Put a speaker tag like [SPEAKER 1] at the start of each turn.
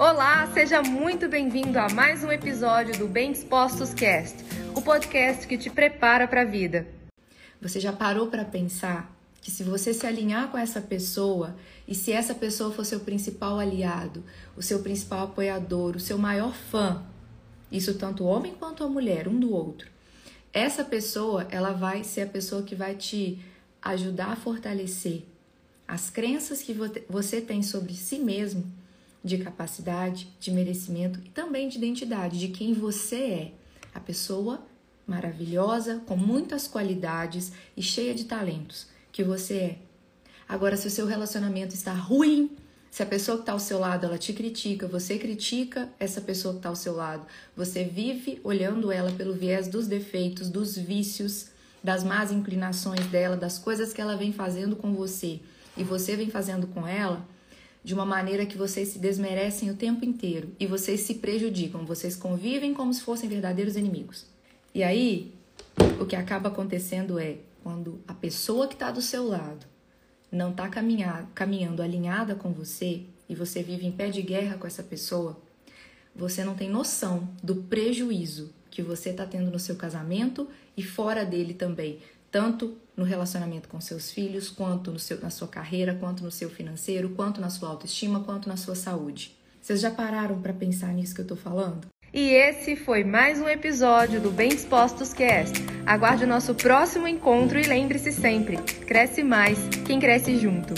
[SPEAKER 1] Olá, seja muito bem-vindo a mais um episódio do Bem Dispostos Cast, o podcast que te prepara para a vida.
[SPEAKER 2] Você já parou para pensar que se você se alinhar com essa pessoa e se essa pessoa for seu principal aliado, o seu principal apoiador, o seu maior fã, isso tanto o homem quanto a mulher, um do outro, essa pessoa, ela vai ser a pessoa que vai te ajudar a fortalecer as crenças que você tem sobre si mesmo de capacidade, de merecimento e também de identidade, de quem você é. A pessoa maravilhosa, com muitas qualidades e cheia de talentos que você é. Agora, se o seu relacionamento está ruim, se a pessoa que está ao seu lado ela te critica, você critica essa pessoa que está ao seu lado, você vive olhando ela pelo viés dos defeitos, dos vícios, das más inclinações dela, das coisas que ela vem fazendo com você e você vem fazendo com ela, de uma maneira que vocês se desmerecem o tempo inteiro e vocês se prejudicam, vocês convivem como se fossem verdadeiros inimigos. E aí, o que acaba acontecendo é quando a pessoa que está do seu lado não está caminhando alinhada com você e você vive em pé de guerra com essa pessoa, você não tem noção do prejuízo que você está tendo no seu casamento e fora dele também, tanto no relacionamento com seus filhos, quanto seu, na sua carreira, quanto no seu financeiro, quanto na sua autoestima, quanto na sua saúde. Vocês já pararam para pensar nisso que eu estou falando?
[SPEAKER 1] E esse foi mais um episódio do Bem Dispostos Cast. Aguarde o nosso próximo encontro e lembre-se sempre: cresce mais quem cresce junto.